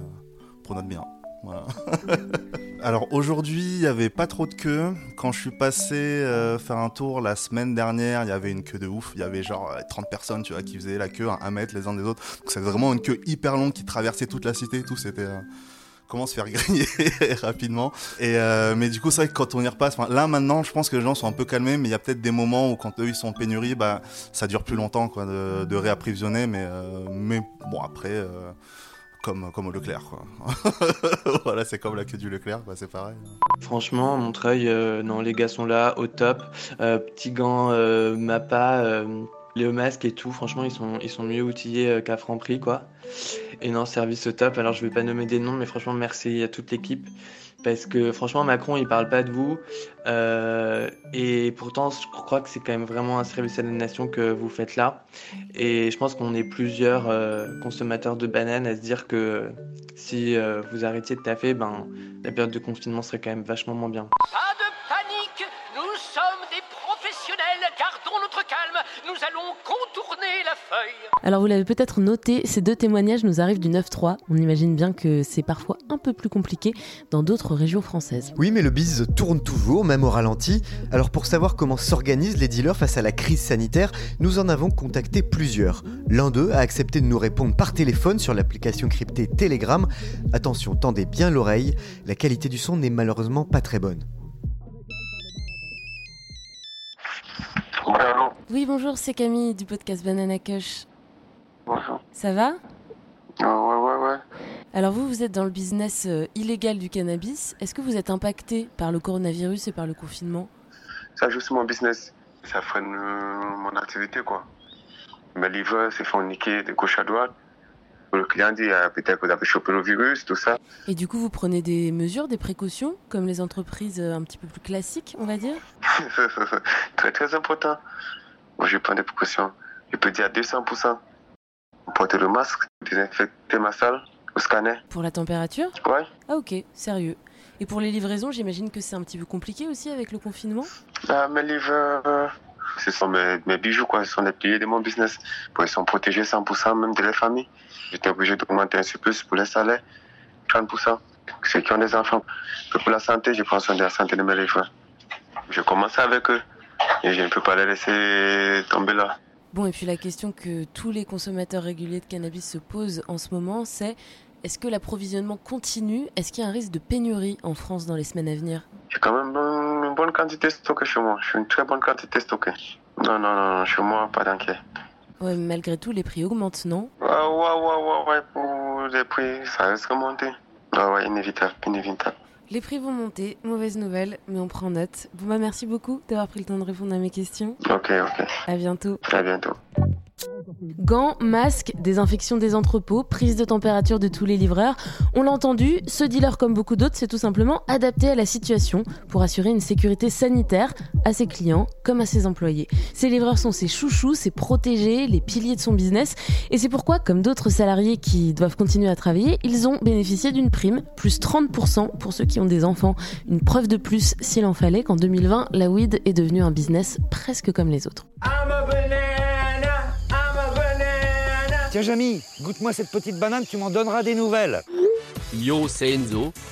pour notre bien. Alors aujourd'hui, il n'y avait pas trop de queue. Quand je suis passé euh, faire un tour la semaine dernière, il y avait une queue de ouf. Il y avait genre euh, 30 personnes, tu vois, qui faisaient la queue à un mètre les uns des autres. Donc c'était vraiment une queue hyper longue qui traversait toute la cité. Tout c'était euh, comment se faire griller rapidement. Et euh, mais du coup, c'est vrai que quand on y repasse, là maintenant, je pense que les gens sont un peu calmés, mais il y a peut-être des moments où quand eux ils sont en pénurie, bah ça dure plus longtemps quoi de, de. Mais euh, mais bon après. euh, comme, comme au Leclerc, voilà, c'est comme la queue du Leclerc, bah, c'est pareil. Franchement, Montreuil, euh, non, les gars sont là, au top. Euh, petits gants, euh, Mappa, Léo Masque et tout, franchement, ils sont, ils sont mieux outillés qu'à Franprix, quoi. Et non, service au top. Alors, je vais pas nommer des noms, mais franchement, merci à toute l'équipe. Parce que franchement, Macron, il parle pas de vous. Euh, et pourtant, je crois que c'est quand même vraiment un service à la nation que vous faites là. Et je pense qu'on est plusieurs euh, consommateurs de bananes à se dire que si euh, vous arrêtiez de taffer, ben, la période de confinement serait quand même vachement moins bien. Pas Alors vous l'avez peut-être noté, ces deux témoignages nous arrivent du 9-3. On imagine bien que c'est parfois un peu plus compliqué dans d'autres régions françaises. Oui, mais le bise tourne toujours, même au ralenti. Alors pour savoir comment s'organisent les dealers face à la crise sanitaire, nous en avons contacté plusieurs. L'un d'eux a accepté de nous répondre par téléphone sur l'application cryptée Telegram. Attention, tendez bien l'oreille, la qualité du son n'est malheureusement pas très bonne. Oui, bonjour, c'est Camille du podcast Banana Kush. Bonjour. Ça va? Ah ouais, ouais, ouais. Alors vous, vous êtes dans le business euh, illégal du cannabis. Est-ce que vous êtes impacté par le coronavirus et par le confinement? Ça joue sur mon business. Ça freine euh, mon activité, quoi. Mes livreurs se font niquer de gauche à droite. Le client dit ah, peut-être que vous avez chopé le virus, tout ça. Et du coup, vous prenez des mesures, des précautions, comme les entreprises euh, un petit peu plus classiques, on va dire? Très, très important. Moi, je prends des précautions. Je peux dire à 200%. Porter le masque, désinfecter ma salle, au scanner. Pour la température Ouais. Ah ok, sérieux. Et pour les livraisons, j'imagine que c'est un petit peu compliqué aussi avec le confinement Ah, mes livres, euh, ce sont mes, mes bijoux, quoi. Ce sont les piliers de mon business. Ils sont protégés 100% même de la famille. J'étais obligé d'augmenter un peu plus pour les salaires, 30%. Ceux qui ont des enfants. Et pour la santé, je prends soin de la santé de mes livres. Je commence avec eux. Et je ne peux pas les laisser tomber là. Bon, et puis la question que tous les consommateurs réguliers de cannabis se posent en ce moment, c'est est-ce que l'approvisionnement continue? Est-ce qu'il y a un risque de pénurie en France dans les semaines à venir? J'ai quand même une, bonne quantité stockée chez moi. Je suis une très bonne quantité stockée. Non, non, non, non, chez moi, pas d'inquiet. Ouais, mais malgré tout, les prix augmentent, non? Ouais, ouais, ouais, ouais, ouais, pour les prix, ça risque de monter. Ouais, ouais, inévitable, inévitable. Les prix vont monter, mauvaise nouvelle, mais on prend note. Bon bah merci beaucoup d'avoir pris le temps de répondre à mes questions. Ok, ok. À bientôt. À bientôt. Gants, masques, désinfection des entrepôts, prise de température de tous les livreurs. On l'a entendu, ce dealer comme beaucoup d'autres, c'est tout simplement adapté à la situation pour assurer une sécurité sanitaire à ses clients comme à ses employés. Ses livreurs sont ses chouchous, ses protégés, les piliers de son business. Et c'est pourquoi, comme d'autres salariés qui doivent continuer à travailler, ils ont bénéficié d'une prime, plus 30% pour ceux qui ont des enfants. Une preuve de plus, s'il en fallait, qu'en 2020, la weed est devenue un business presque comme les autres. Tiens Jamy, goûte-moi cette petite banane, tu m'en donneras des nouvelles. Yo, c'est.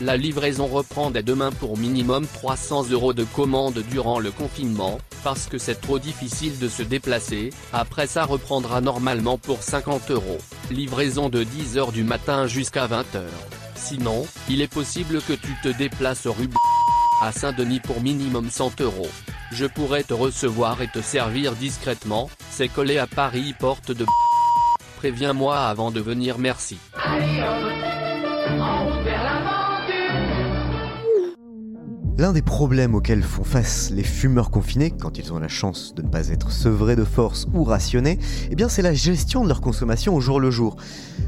La livraison reprend dès demain pour minimum 300 euros de commande durant le confinement, parce que c'est trop difficile de se déplacer. Après ça reprendra normalement pour 50 euros. Livraison de 10h du matin jusqu'à 20h. Sinon, il est possible que tu te déplaces rue à Saint-Denis pour minimum 100 euros. Je pourrais te recevoir et te servir discrètement, c'est collé à Paris porte de Préviens-moi avant de venir merci. L'un des problèmes auxquels font face les fumeurs confinés, quand ils ont la chance de ne pas être sevrés de force ou rationnés, eh bien c'est la gestion de leur consommation au jour le jour.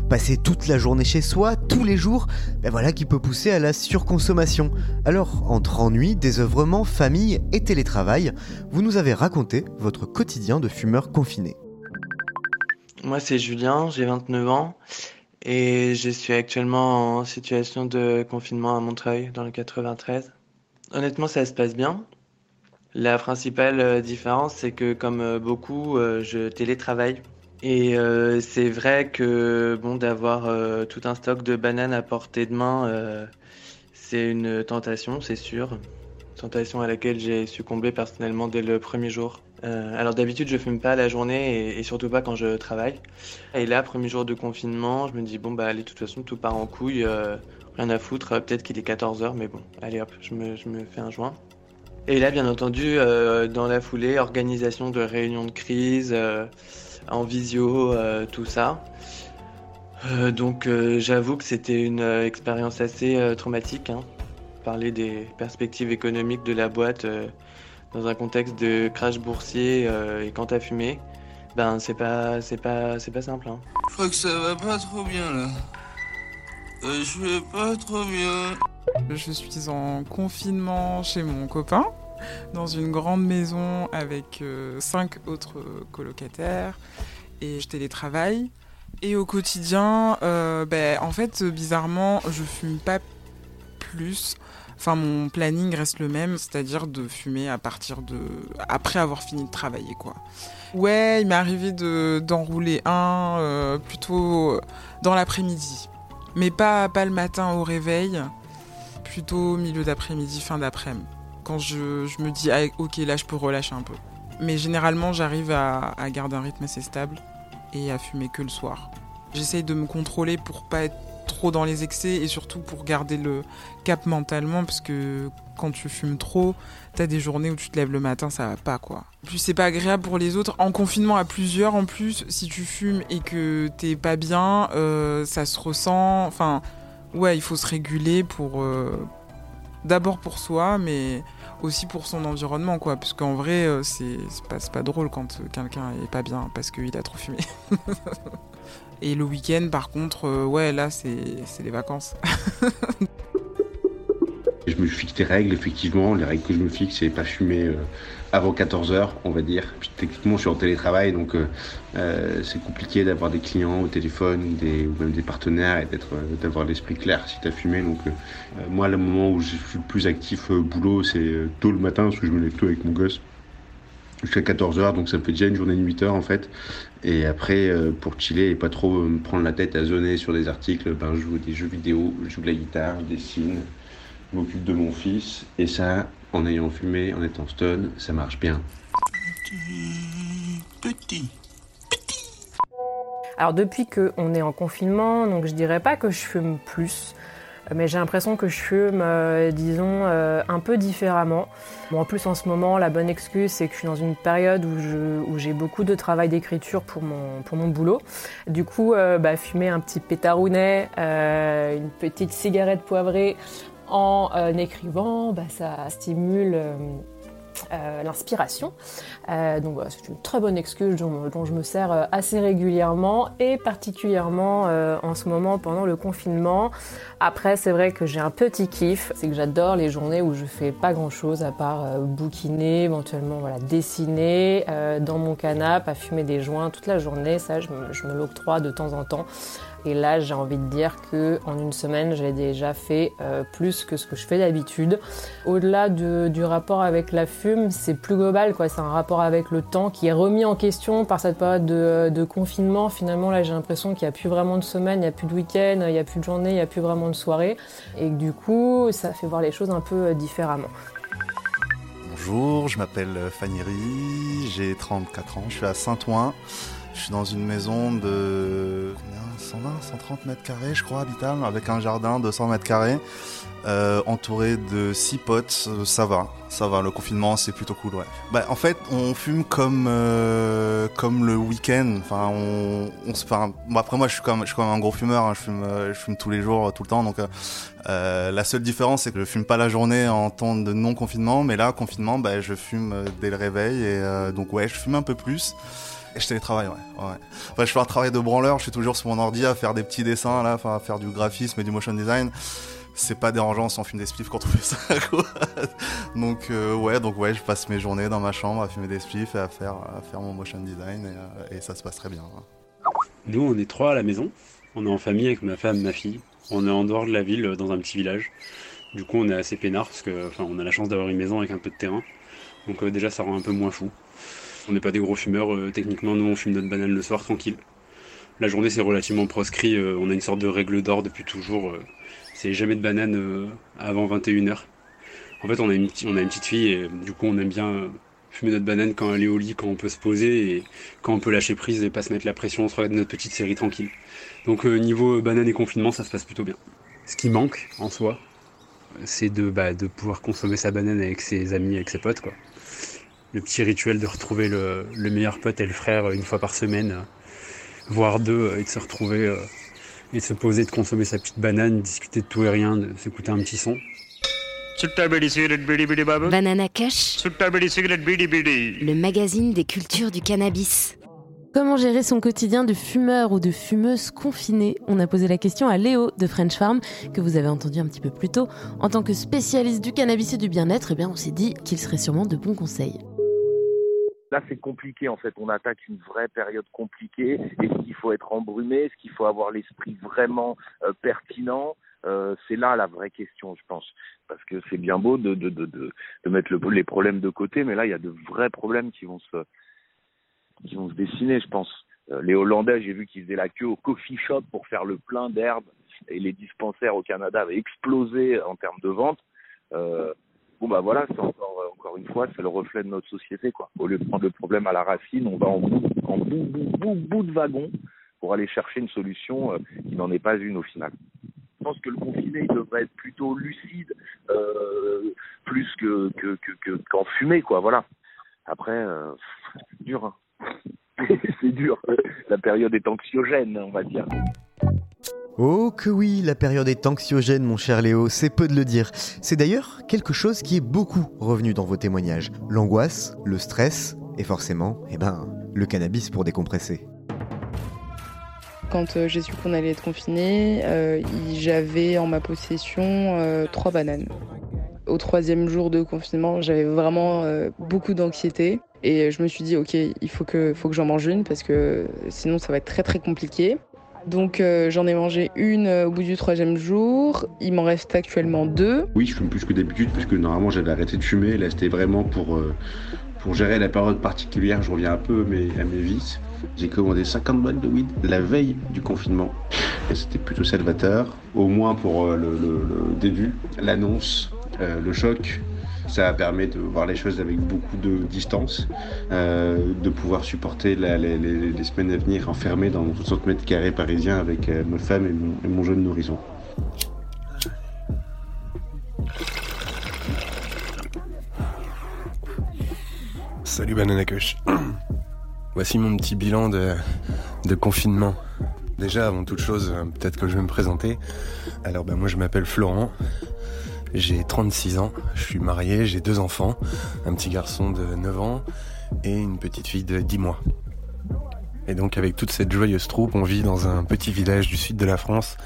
Passer toute la journée chez soi, tous les jours, ben voilà qui peut pousser à la surconsommation. Alors, entre ennui, désœuvrement, famille et télétravail, vous nous avez raconté votre quotidien de fumeur confiné. Moi, c'est Julien, j'ai 29 ans et je suis actuellement en situation de confinement à Montreuil, dans le 93. Honnêtement, ça se passe bien. La principale euh, différence, c'est que comme euh, beaucoup, euh, je télétravaille. Et c'est vrai que bon d'avoir tout un stock de bananes à portée de main, c'est une tentation, c'est sûr. Tentation à laquelle j'ai succombé personnellement dès le premier jour. Alors d'habitude je fume pas la journée et, surtout pas quand je travaille. Et là, premier jour de confinement, je me dis bon bah allez de toute façon tout part en couille, rien à foutre, peut-être qu'il est 14h mais bon, allez hop, je me, fais un joint. Et là bien entendu, dans la foulée, organisation de réunions de crise en visio, euh, tout ça. Euh, donc euh, j'avoue que c'était une expérience assez traumatique. Hein. Parler des perspectives économiques de la boîte dans un contexte de crash boursier et quand t'as fumé, ben c'est pas c'est pas c'est pas simple. Hein. Je crois que ça va pas trop bien là. je vais pas trop bien. Je suis en confinement chez mon copain dans une grande maison avec euh, cinq autres colocataires et je télétravaille. Et au quotidien, euh, ben, en fait, bizarrement, je fume pas plus. Enfin, mon planning reste le même, c'est-à-dire de fumer à partir de après avoir fini de travailler, quoi. Ouais, il m'est arrivé de d'enrouler un euh, plutôt dans l'après-midi, mais pas pas le matin au réveil, plutôt milieu d'après-midi, fin d'après-midi quand je, me dis, ah, ok, là, je peux relâcher un peu. Mais généralement, j'arrive à, garder un rythme assez stable et à fumer que le soir. J'essaye de me contrôler pour pas être trop dans les excès et surtout pour garder le cap mentalement parce que quand tu fumes trop, t'as des journées où tu te lèves le matin, ça va pas quoi. Puis c'est pas agréable pour les autres. En confinement à plusieurs en plus, si tu fumes et que t'es pas bien, euh, ça se ressent. Enfin, ouais, il faut se réguler pour, euh, d'abord pour soi, mais aussi pour son environnement, quoi. Parce qu'en vrai, euh, c'est pas, pas drôle quand quelqu'un est pas bien parce qu'il a trop fumé. Et le week-end, par contre, euh, ouais, là, c'est les vacances. je me fixe des règles, effectivement. Les règles que je me fixe, c'est pas fumer euh, avant 14h, on va dire. Puis techniquement, je suis en télétravail, donc euh, c'est compliqué d'avoir des clients au téléphone ou, même des partenaires et d'avoir l'esprit clair si tu as fumé. Donc moi, le moment où je suis le plus actif boulot, c'est tôt le matin, parce que je me lève tôt avec mon gosse. Jusqu'à 14h, donc ça me fait déjà une journée de 8 heures en fait. Et après, pour chiller et pas trop me prendre la tête à zoner sur des articles, ben, je joue des jeux vidéo, je joue de la guitare, je dessine, je m'occupe de mon fils. Et ça, en ayant fumé, en étant stone, ça marche bien. Petit, petit. Alors depuis qu'on est en confinement, donc je dirais pas que je fume plus, mais j'ai l'impression que je fume, euh, disons, euh, un peu différemment. Bon, en plus, en ce moment, la bonne excuse, c'est que je suis dans une période où, j'ai beaucoup de travail d'écriture pour mon, pour mon boulot. Du coup, euh, bah, fumer un petit pétarounet, une petite cigarette poivrée, en écrivant, bah, ça stimule euh, euh, l'inspiration. donc voilà, c'est une très bonne excuse dont, je me sers assez régulièrement et particulièrement en ce moment pendant le confinement. Après, c'est vrai que j'ai un petit kiff, c'est que j'adore les journées où je fais pas grand chose à part bouquiner, éventuellement voilà, dessiner dans mon canapé, à fumer des joints toute la journée. Ça, je me l'octroie de temps en temps. Et là, j'ai envie de dire que en une semaine, j'ai déjà fait euh, plus que ce que je fais d'habitude. Au-delà du rapport avec la fume, c'est plus global, quoi. C'est un rapport avec le temps qui est remis en question par cette période de, confinement. Finalement, là, j'ai l'impression qu'il n'y a plus vraiment de semaine, il n'y a plus de week-end, il n'y a plus de journée, il n'y a plus vraiment de soirée. Et du coup, ça fait voir les choses un peu euh, différemment. Bonjour, je m'appelle Fanny j'ai 34 ans, je suis à Saint-Ouen. Je suis dans une maison de 120, 130 mètres carrés, je crois, habitable, avec un jardin de 100 mètres carrés, euh, entouré de six potes. Euh, ça va, ça va. Le confinement, c'est plutôt cool, ouais. Bah, en fait, on fume comme euh, comme le week-end. Enfin, on, on se. Enfin, après moi, je suis comme je suis comme un gros fumeur. Hein. Je fume, je fume tous les jours, tout le temps. Donc, la seule différence, c'est que je fume pas la journée en temps de non confinement, mais là, confinement, bah, je fume dès le réveil. Et donc, ouais, je fume un peu plus. Et je télétravaille, ouais. ouais. Enfin, je fais un travail de branleur, je suis toujours sur mon ordi à faire des petits dessins, là, à faire du graphisme et du motion design. C'est pas dérangeant sans fumer des spliffs quand on fait ça, quoi. Donc, euh, ouais, donc, ouais, je passe mes journées dans ma chambre à fumer des spliffs et à faire, à faire mon motion design et, euh, ça se passe très bien. Nous, on est trois à la maison. On est en famille avec ma femme, ma fille. On est en dehors de la ville, dans un petit village. Du coup, on est assez peinard parce que, enfin, on a la chance d'avoir une maison avec un peu de terrain. Donc, euh, déjà, ça rend un peu moins fou. On n'est pas des gros fumeurs, euh, techniquement, nous on fume notre banane le soir tranquille. La journée c'est relativement proscrit, euh, on a une sorte de règle d'or depuis toujours. euh, c'est jamais de banane avant 21h. En fait, on a, une, petite- fille et du coup on aime bien fumer notre banane quand elle est au lit, quand on peut se poser et quand on peut lâcher prise et pas se mettre la pression, on se regarde notre petite série tranquille. Donc niveau banane et confinement, ça se passe plutôt bien. Ce qui manque en soi, c'est de, bah, de pouvoir consommer sa banane avec ses amis, avec ses potes. Quoi. Le petit rituel de retrouver le, le meilleur pote et le frère une fois par semaine, euh, voire deux, euh, et de se retrouver euh, et de se poser, de consommer sa petite banane, discuter de tout et rien, de s'écouter un petit son. Banana Kush, le magazine des cultures du cannabis. Comment gérer son quotidien de fumeur ou de fumeuse confinée? On a posé la question à Léo de French Farm, que vous avez entendu un petit peu plus tôt. En tant que spécialiste du cannabis et du bien-être, eh bien, on s'est dit qu'il serait sûrement de bons conseils. Là, c'est compliqué en fait. On attaque une vraie période compliquée. Est-ce qu'il faut être embrumé Est-ce qu'il faut avoir l'esprit vraiment euh, pertinent Euh, C'est là la vraie question, je pense. Parce que c'est bien beau de, de, de, de, de mettre le- les problèmes de côté, mais là, il y a de vrais problèmes qui vont se, qui vont se dessiner, je pense. Euh, les Hollandais, j'ai vu qu'ils faisaient la queue au coffee shop pour faire le plein d'herbes et les dispensaires au Canada avaient explosé en termes de vente. Euh, bon bah voilà, c'est encore encore une fois, c'est le reflet de notre société quoi. Au lieu de prendre le problème à la racine, on va en bout en bout bout de wagon pour aller chercher une solution euh, qui n'en est pas une au final. Je pense que le confiné il devrait être plutôt lucide, euh, plus que que que que- qu'en fumée quoi. Voilà. Après, euh, c'est dur. Hein. c'est dur. La période est anxiogène, on va dire. Oh que oui, la période est anxiogène mon cher Léo, c'est peu de le dire. C'est d'ailleurs quelque chose qui est beaucoup revenu dans vos témoignages. L'angoisse, le stress, et forcément, eh ben, le cannabis pour décompresser. Quand euh, j'ai su qu'on allait être confiné, euh, j'avais en ma possession euh, trois bananes. Au troisième jour de confinement, j'avais vraiment beaucoup d'anxiété et je me suis dit ok, il faut que, faut que j'en mange une parce que sinon ça va être très très compliqué. Donc euh, j'en ai mangé une euh, au bout du troisième jour. Il m'en reste actuellement deux. Oui, je fume plus que d'habitude, puisque normalement j'avais arrêté de fumer. Là, c'était vraiment pour, euh, gérer la période particulière. Je reviens un peu à mes, à mes vices. J'ai commandé 50 balles de weed la veille du confinement. Et c'était plutôt salvateur, au moins pour le, début. L'annonce, le choc, ça permet de voir les choses avec beaucoup de distance, euh, de pouvoir supporter les, semaines à venir enfermé dans 60 mètres carrés parisiens avec euh, ma femme et mon, jeune nourrisson. Salut Banana Kush. Voici mon petit bilan de, de confinement. Déjà, avant toute chose, euh, peut-être que je vais me présenter. Alors, ben, moi, je m'appelle Florent. J'ai 36 ans. Je suis marié, j'ai deux enfants. Un petit garçon de 9 ans et une petite fille de 10 mois. Et donc, avec toute cette joyeuse troupe, on vit dans un petit village du sud de la France.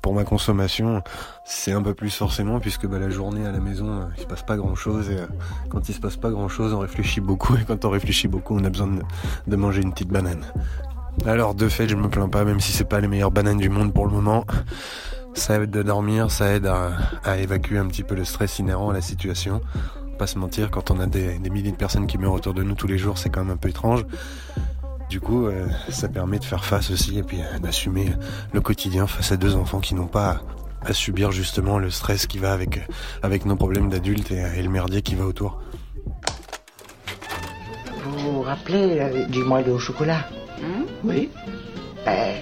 Pour ma consommation, c'est un peu plus forcément, puisque bah, la journée à la maison, euh, il se passe pas grand chose. Et euh, quand il se passe pas grand chose, on réfléchit beaucoup. Et quand on réfléchit beaucoup, on a besoin de manger une petite banane. Alors, de fait, je me plains pas, même si c'est pas les meilleures bananes du monde pour le moment. Ça aide de dormir, ça aide à, à évacuer un petit peu le stress inhérent à la situation. Pas se mentir, quand on a des, des milliers de personnes qui meurent autour de nous tous les jours, c'est quand même un peu étrange. Du coup, euh, ça permet de faire face aussi et puis euh, d'assumer le quotidien face à deux enfants qui n'ont pas à, à subir justement le stress qui va avec, avec nos problèmes d'adultes et, et le merdier qui va autour. Vous vous rappelez euh, du moelleux au chocolat? Oui. Ben,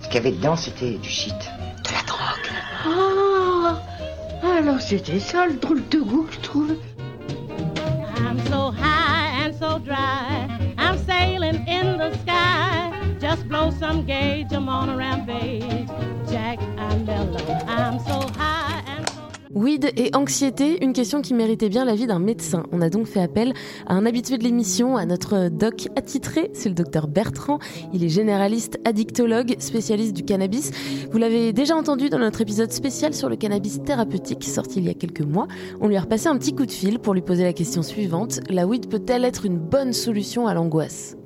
ce qu'il y avait dedans, c'était du shit. Alors c'était ça le drôle de goût je trouve. I'm so high and so dry. I'm sailing in the sky. Just blow some gauge, I'm on a rampage. Jack, I'm mellow. I'm so high and Weed et anxiété, une question qui méritait bien l'avis d'un médecin. On a donc fait appel à un habitué de l'émission, à notre doc attitré, c'est le docteur Bertrand. Il est généraliste, addictologue, spécialiste du cannabis. Vous l'avez déjà entendu dans notre épisode spécial sur le cannabis thérapeutique, sorti il y a quelques mois. On lui a repassé un petit coup de fil pour lui poser la question suivante. La weed peut-elle être une bonne solution à l'angoisse?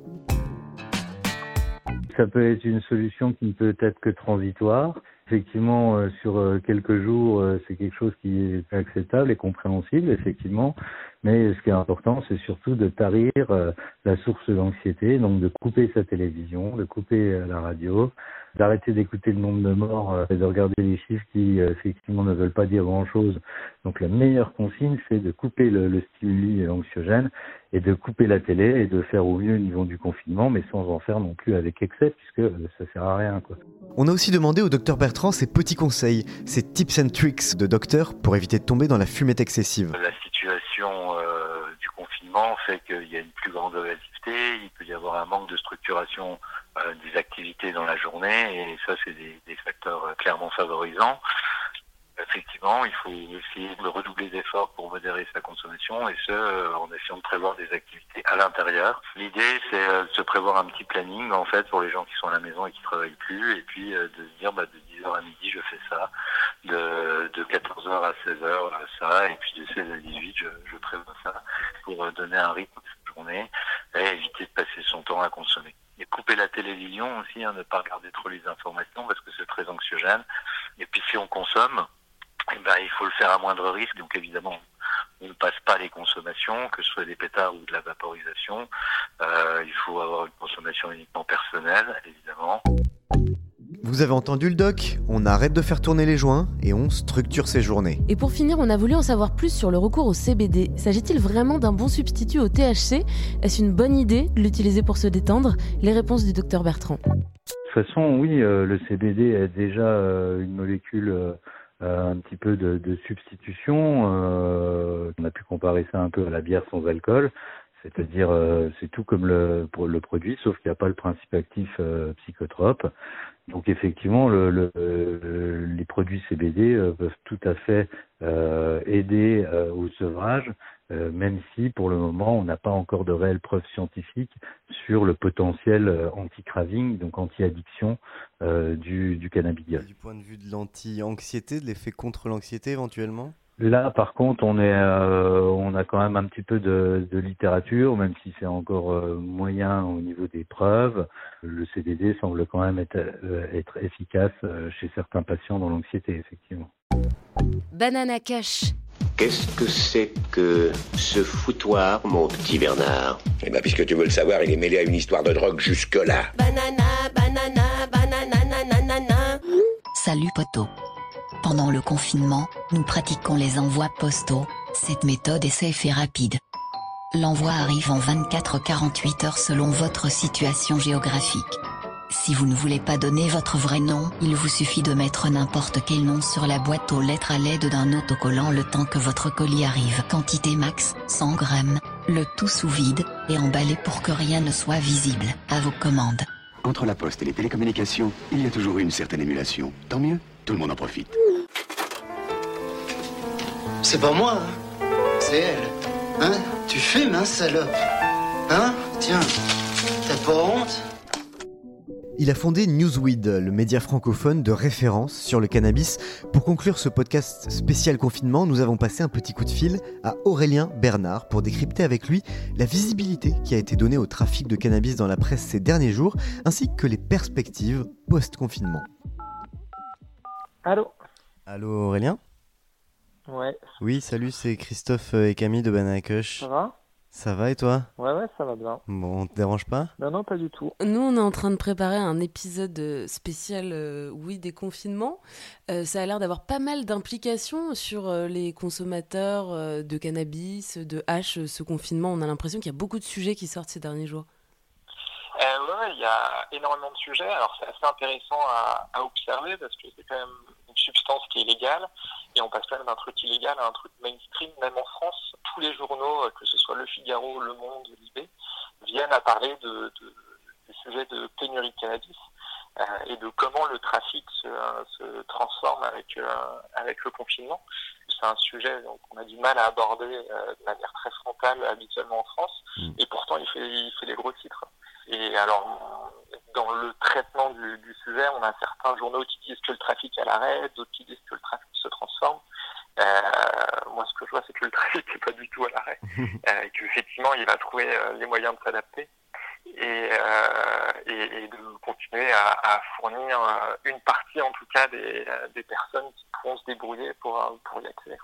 Ça peut être une solution qui ne peut être que transitoire. Effectivement, euh, sur euh, quelques jours, euh, c'est quelque chose qui est acceptable et compréhensible, effectivement. Mais ce qui est important, c'est surtout de tarir euh, la source d'anxiété, donc de couper sa télévision, de couper la radio, d'arrêter d'écouter le nombre de morts euh, et de regarder les chiffres qui, euh, effectivement, ne veulent pas dire grand-chose. Donc la meilleure consigne, c'est de couper le, le stimuli anxiogène et de couper la télé et de faire au mieux au niveau du confinement, mais sans en faire non plus avec excès, puisque euh, ça sert à rien, quoi. On a aussi demandé au docteur Bertrand ses petits conseils, ses tips and tricks de docteur pour éviter de tomber dans la fumette excessive. La situation euh, du confinement fait qu'il y a une plus grande activité, il peut y avoir un manque de structuration euh, des activités dans la journée, et ça, c'est des, facteurs euh, clairement favorisants. Effectivement, il faut essayer de redoubler d'efforts pour modérer sa consommation, et ce, euh, en essayant de prévoir des activités à l'intérieur. L'idée, c'est euh, de se prévoir un petit planning, en fait, pour les gens qui sont à la maison et qui travaillent plus, et puis euh, de se dire, bah, de 10h à midi, je fais ça, de, de 14h à 16h, ça, et puis de 16 à 18, je, je prévois ça, pour euh, donner un rythme à cette journée, et éviter de passer son temps à consommer. Et couper la télévision aussi, hein, ne pas regarder trop les informations, parce que c'est très anxiogène. Et puis si on consomme, eh ben, il faut le faire à moindre risque. Donc évidemment, on ne passe pas les consommations, que ce soit des pétards ou de la vaporisation. Euh, il faut avoir une consommation uniquement personnelle, évidemment. Vous avez entendu le doc? On arrête de faire tourner les joints et on structure ses journées. Et pour finir, on a voulu en savoir plus sur le recours au CBD. S'agit-il vraiment d'un bon substitut au THC Est-ce une bonne idée de l'utiliser pour se détendre? Les réponses du docteur Bertrand. De toute façon, oui, euh, le CBD est déjà euh, une molécule euh, euh, un petit peu de, de substitution. Euh, on a pu comparer ça un peu à la bière sans alcool. C'est-à-dire, euh, c'est tout comme le, pour le produit, sauf qu'il n'y a pas le principe actif euh, psychotrope. Donc effectivement, le, le- euh, les produits CBD euh, peuvent tout à fait euh, aider euh, au sevrage, euh, même si pour le moment on n'a pas encore de réelles preuves scientifiques sur le potentiel euh, anti-craving, donc anti-addiction du, du cannabidiol. Du point de vue de l'anti-anxiété, de l'effet contre l'anxiété éventuellement? Là, par contre, on est, euh, on a quand même un petit peu de, de littérature, même si c'est encore euh, moyen au niveau des preuves. Le CBD semble quand même être, euh, être efficace euh, chez certains patients dans l'anxiété, effectivement. Banana Cash. Qu'est-ce que c'est que ce foutoir, mon petit Bernard? Eh ben, puisque tu veux le savoir, il est mêlé à une histoire de drogue jusque-là. Banana, banana, banana, nanana. Salut poto. Pendant le confinement, nous pratiquons les envois postaux. Cette méthode est safe et rapide. L'envoi arrive en 24-48 heures selon votre situation géographique. Si vous ne voulez pas donner votre vrai nom, il vous suffit de mettre n'importe quel nom sur la boîte aux lettres à l'aide d'un autocollant le temps que votre colis arrive. Quantité max, 100 grammes, le tout sous vide, et emballé pour que rien ne soit visible. À vos commandes. Entre la poste et les télécommunications, il y a toujours une certaine émulation. Tant mieux, tout le monde en profite. C'est pas moi, hein. c'est elle. Hein? Tu fumes, hein, salope Hein? Tiens, t'as pas honte? Il a fondé Newsweed, le média francophone de référence sur le cannabis. Pour conclure ce podcast spécial confinement, nous avons passé un petit coup de fil à Aurélien Bernard pour décrypter avec lui la visibilité qui a été donnée au trafic de cannabis dans la presse ces derniers jours, ainsi que les perspectives post-confinement. Allô? Allô Aurélien? Ouais, Oui, salut, c'est Christophe et Camille de Banana Kush. ça va? Ça va et toi? Ouais, ouais, ça va bien. Bon, on te dérange pas? Non, non, pas du tout. Nous, on est en train de préparer un épisode euh, spécial, euh, oui, des confinements. Euh, ça a l'air d'avoir pas mal d'implications sur euh, les consommateurs euh, de cannabis, de hash, euh, ce confinement. On a l'impression qu'il y a beaucoup de sujets qui sortent ces derniers jours. Euh, ouais, ouais, il y a énormément de sujets. Alors, c'est assez intéressant à, à observer parce que c'est quand même une substance qui est illégale et on passe quand même d'un truc illégal à un truc mainstream. Même en France, tous les journaux, euh, que ce soit Le Figaro, Le Monde, Libé, viennent à parler de, de, du sujet de pénurie de cannabis euh, et de comment le trafic se, se transforme avec, euh, avec le confinement. C'est un sujet qu'on a du mal à aborder euh, de manière très frontale habituellement en France et pourtant il fait, il fait les gros titres. Et alors, dans le traitement du, du sujet, on a certains journaux qui disent que le trafic est à l'arrêt, d'autres qui disent que le trafic se transforme. Euh, moi, ce que je vois, c'est que le trafic n'est pas du tout à l'arrêt, euh, et qu'effectivement, il va trouver euh, les moyens de s'adapter. et, euh, et, et, de continuer à, à, fournir une partie en tout cas des, des personnes qui pourront se débrouiller pour, pour y accéder.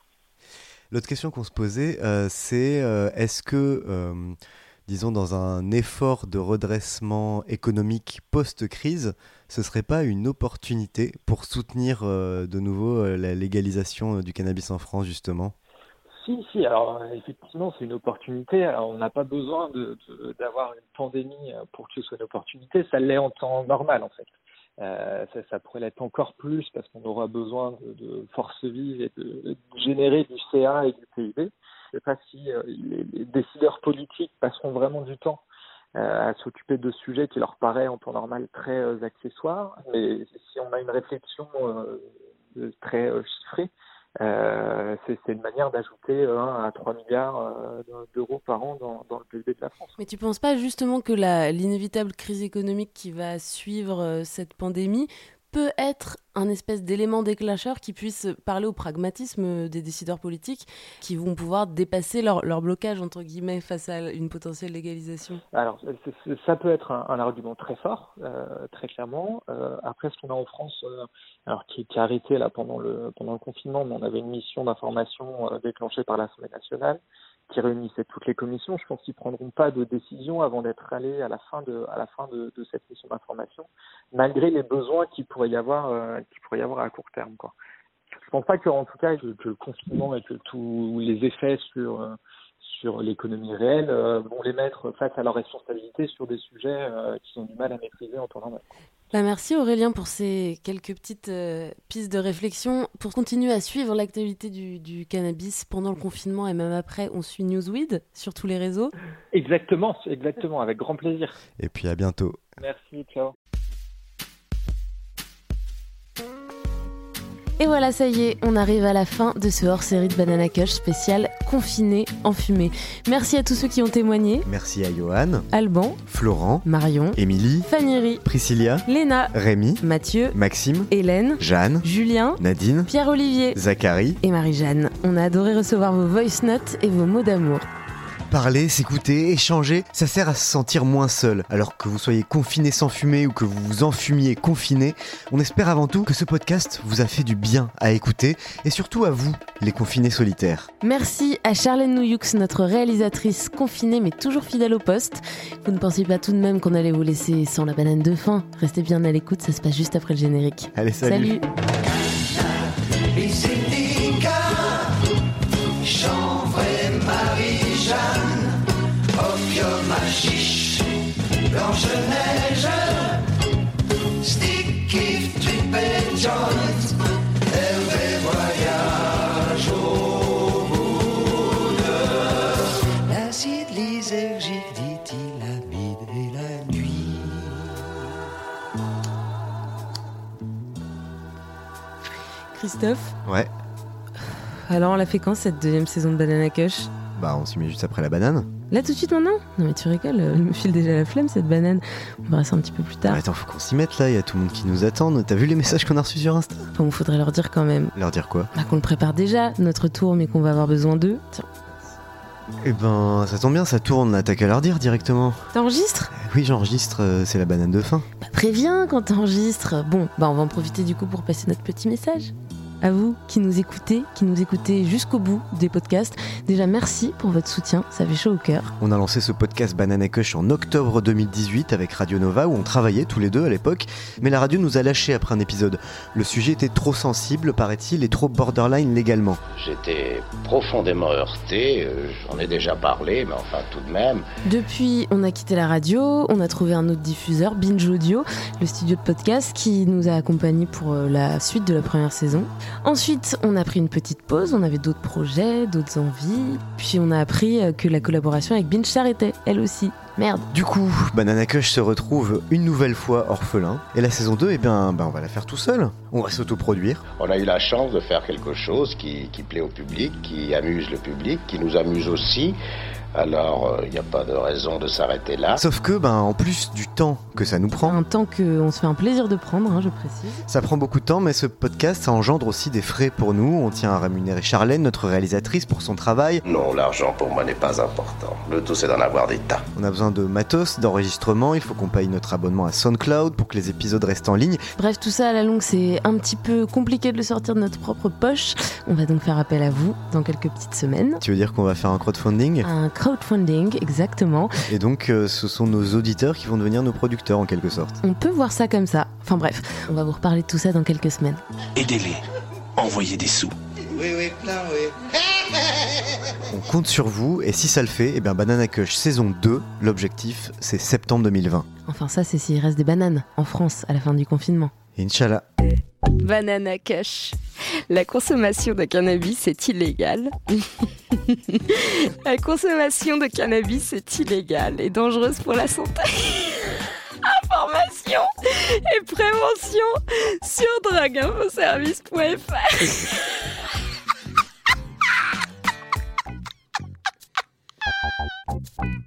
L'autre question qu'on se posait, euh, c'est euh, est-ce que, euh, disons, dans un effort de redressement économique post-crise, ce serait pas une opportunité pour soutenir de nouveau la légalisation du cannabis en France, justement? Si, si, alors effectivement, c'est une opportunité. Alors, on n'a pas besoin d'avoir une pandémie pour que ce soit une opportunité. Ça l'est en temps normal, en fait. Euh, ça, pourrait l'être encore plus parce qu'on aura besoin de, de force vive et de, générer du CA et du PIB. Je ne sais pas si euh, les, décideurs politiques passeront vraiment du temps euh, à s'occuper de sujets qui leur paraît en temps normal très euh, accessoires, mais si on a une réflexion très chiffrée, c'est une manière d'ajouter 1 à 3 milliards d'euros par an dans, dans, le PIB de la France. Mais tu ne penses pas justement que l'inévitable crise économique qui va suivre cette pandémie peut être un espèce d'élément déclencheur qui puisse parler au pragmatisme des décideurs politiques qui vont pouvoir dépasser leur, blocage, entre guillemets, face à une potentielle légalisation Alors, ça peut être un, argument très fort, euh, très clairement. Euh, après, ce qu'on a en France, euh, alors qui, qui a arrêté là pendant le, pendant le confinement, mais on avait une mission d'information euh, déclenchée par l'Assemblée nationale qui réunissait toutes les commissions. Je pense qu'ils prendront pas de décision avant d'être allés à la fin de, cette mission d'information, malgré les besoins qu'il pourrait y avoir, euh, qu'il pourrait y avoir à court terme. Quoi. Je pense pas que, en tout cas, que, le confinement et que tous les effets sur euh, l'économie réelle euh, vont les mettre face à leurs responsabilités sur des sujets qu'ils ont du mal à maîtriser en temps normal. Bah merci Aurélien pour ces quelques petites euh, pistes de réflexion. Pour continuer à suivre l'actualité du, du, cannabis pendant le confinement et même après, on suit Newsweed sur tous les réseaux. Exactement, exactement, avec grand plaisir. Et puis à bientôt. Merci, ciao. Et voilà, ça y est, on arrive à la fin de ce hors-série de Banana Cush spécial confiné en fumée. Merci à tous ceux qui ont témoigné. Merci à Johan, Alban, Florent, Marion, Émilie, Fanny, Priscilla, Léna, Rémi, Mathieu, Maxime, Hélène, Jeanne, Julien, Nadine, Pierre-Olivier, Zachary et Marie-Jeanne. On a adoré recevoir vos voice notes et vos mots d'amour. Parler, s'écouter, échanger, ça sert à se sentir moins seul. Alors que vous soyez confiné sans fumer ou que vous vous enfumiez confiné, on espère avant tout que ce podcast vous a fait du bien à écouter et surtout à vous, les confinés solitaires. Merci à Charlène Nouyux, notre réalisatrice confinée mais toujours fidèle au poste. Vous ne pensiez pas tout de même qu'on allait vous laisser sans la banane de faim Restez bien à l'écoute, ça se passe juste après le générique. Allez, salut. salut. Blanche-Neige, stick if trip et joint, Hervé voyage au bout de l'acide lysergique, dit-il, amide et la nuit. Christophe Ouais. Alors, on l'a fait quand cette deuxième saison de Banana Cush Bah, on s'y met juste après la banane. Là, tout de suite maintenant Non, mais tu rigoles, elle me file déjà la flemme cette banane. On verra ça un petit peu plus tard. Attends, faut qu'on s'y mette là, il y a tout le monde qui nous attend. T'as vu les messages qu'on a reçus sur Insta? Bon, faudrait leur dire quand même. Leur dire quoi? Bah, qu'on le prépare déjà, notre tour, mais qu'on va avoir besoin d'eux. Tiens. Eh ben, ça tombe bien, ça tourne là, t'as qu'à leur dire directement. T'enregistres? Oui, j'enregistre, euh, c'est la banane de fin. Bah, préviens quand t'enregistres. Bon, bah, on va en profiter du coup pour passer notre petit message. À vous qui nous écoutez, qui nous écoutez jusqu'au bout des podcasts, déjà merci pour votre soutien, ça fait chaud au cœur. On a lancé ce podcast Banana Cush en octobre 2018 avec Radio Nova où on travaillait tous les deux à l'époque, mais la radio nous a lâchés après un épisode. Le sujet était trop sensible, paraît-il, et trop borderline légalement. J'étais profondément heurté, euh, j'en ai déjà parlé, mais enfin tout de même. Depuis, on a quitté la radio, on a trouvé un autre diffuseur, Binge Audio, le studio de podcast qui nous a accompagnés pour euh, la suite de la première saison. Ensuite, on a pris une petite pause, on avait d'autres projets, d'autres envies, puis on a appris euh, que la collaboration avec Binge s'arrêtait, elle aussi. Merde. Du coup, Banana Cush se retrouve une nouvelle fois orphelin, et la saison 2, eh bien, ben, on va la faire tout seul. On va s'autoproduire. On a eu la chance de faire quelque chose qui, qui plaît au public, qui amuse le public, qui nous amuse aussi. Alors, il n'y a pas de raison de s'arrêter là. Sauf que, ben, en plus du temps que ça nous prend, Un temps qu'on se fait un plaisir de prendre, hein, je précise. ça prend beaucoup de temps, mais ce podcast, ça engendre aussi des frais pour nous. On tient à rémunérer Charlène, notre réalisatrice, pour son travail. Non, l'argent pour moi n'est pas important. Le tout, c'est d'en avoir des tas. On a besoin de matos, d'enregistrement, il faut qu'on paye notre abonnement à SoundCloud pour que les épisodes restent en ligne. Bref, tout ça à la longue, c'est un petit peu compliqué de le sortir de notre propre poche. On va donc faire appel à vous dans quelques petites semaines. Tu veux dire qu'on va faire un crowdfunding? Un crowdfunding, exactement. Et donc, euh, ce sont nos auditeurs qui vont devenir nos producteurs en quelque sorte. On peut voir ça comme ça. Enfin bref, on va vous reparler de tout ça dans quelques semaines. Aidez-les. Envoyez des sous. Oui, oui, plein, oui. On compte sur vous, et si ça le fait, eh bien Banana Cush saison 2, l'objectif c'est septembre 2020. Enfin ça, c'est s'il reste des bananes en France à la fin du confinement. Inch'Allah. Banana Kush. La consommation de cannabis est illégale. La consommation de cannabis est illégale et dangereuse pour la santé. Information et prévention sur drogueinfoservice.fr.